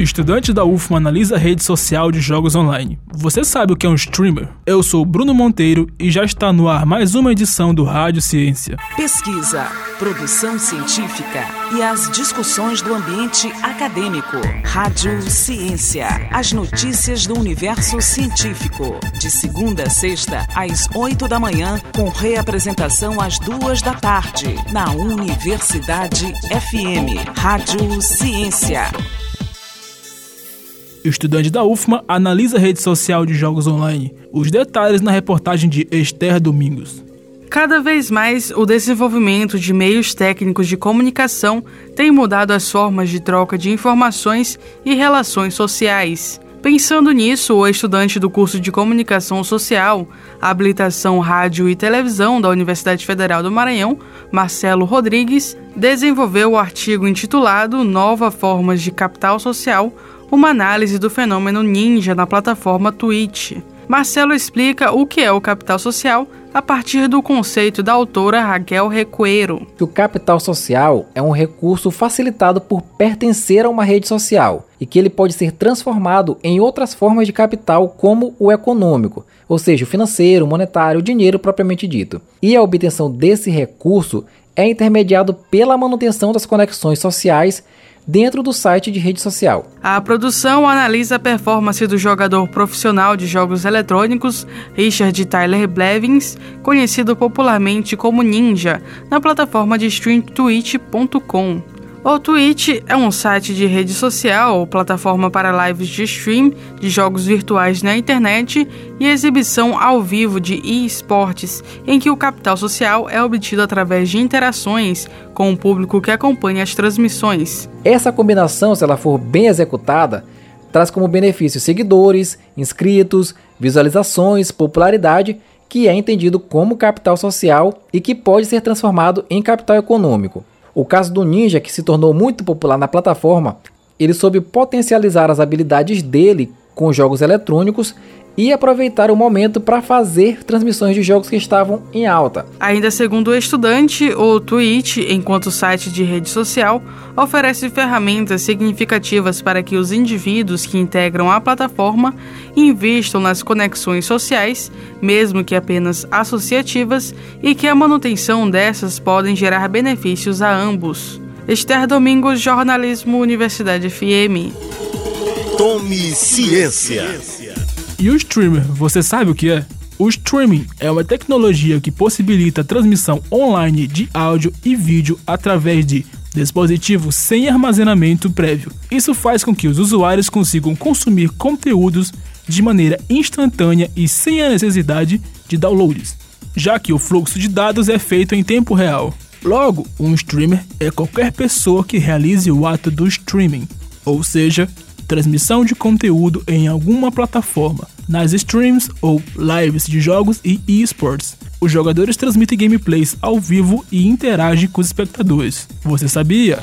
Estudante da UFMA analisa a rede social de jogos online. Você sabe o que é um streamer? Eu sou Bruno Monteiro e já está no ar mais uma edição do Rádio Ciência. Pesquisa, produção científica e as discussões do ambiente acadêmico. Rádio Ciência, as notícias do universo científico. De segunda a sexta, às oito da manhã, com reapresentação às duas da tarde, na Universidade FM. Rádio Ciência. Estudante da UFMA analisa a rede social de jogos online. Os detalhes na reportagem de Esther Domingos. Cada vez mais, o desenvolvimento de meios técnicos de comunicação tem mudado as formas de troca de informações e relações sociais. Pensando nisso, o estudante do curso de Comunicação Social, Habilitação Rádio e Televisão da Universidade Federal do Maranhão, Marcelo Rodrigues, desenvolveu o artigo intitulado Nova Formas de Capital Social uma análise do fenômeno ninja na plataforma Twitch. Marcelo explica o que é o capital social a partir do conceito da autora Raquel Recuero. O capital social é um recurso facilitado por pertencer a uma rede social e que ele pode ser transformado em outras formas de capital, como o econômico, ou seja, o financeiro, monetário, o dinheiro propriamente dito. E a obtenção desse recurso é intermediado pela manutenção das conexões sociais dentro do site de rede social. A produção analisa a performance do jogador profissional de jogos eletrônicos Richard Tyler Blevins, conhecido popularmente como Ninja, na plataforma de stream. O Twitch é um site de rede social ou plataforma para lives de stream de jogos virtuais na internet e exibição ao vivo de esportes, em que o capital social é obtido através de interações com o público que acompanha as transmissões. Essa combinação, se ela for bem executada, traz como benefício seguidores, inscritos, visualizações, popularidade, que é entendido como capital social e que pode ser transformado em capital econômico. O caso do Ninja, que se tornou muito popular na plataforma, ele soube potencializar as habilidades dele com jogos eletrônicos e aproveitar o momento para fazer transmissões de jogos que estavam em alta. Ainda segundo o estudante, o Twitch, enquanto site de rede social, oferece ferramentas significativas para que os indivíduos que integram a plataforma investam nas conexões sociais, mesmo que apenas associativas, e que a manutenção dessas podem gerar benefícios a ambos. Esther Domingos, Jornalismo Universidade FM. Tome ciência. E o streamer, você sabe o que é? O streaming é uma tecnologia que possibilita a transmissão online de áudio e vídeo através de dispositivos sem armazenamento prévio. Isso faz com que os usuários consigam consumir conteúdos de maneira instantânea e sem a necessidade de downloads, já que o fluxo de dados é feito em tempo real. Logo, um streamer é qualquer pessoa que realize o ato do streaming, ou seja, transmissão de conteúdo em alguma plataforma, nas streams ou lives de jogos e esports. Os jogadores transmitem gameplays ao vivo e interagem com os espectadores. Você sabia?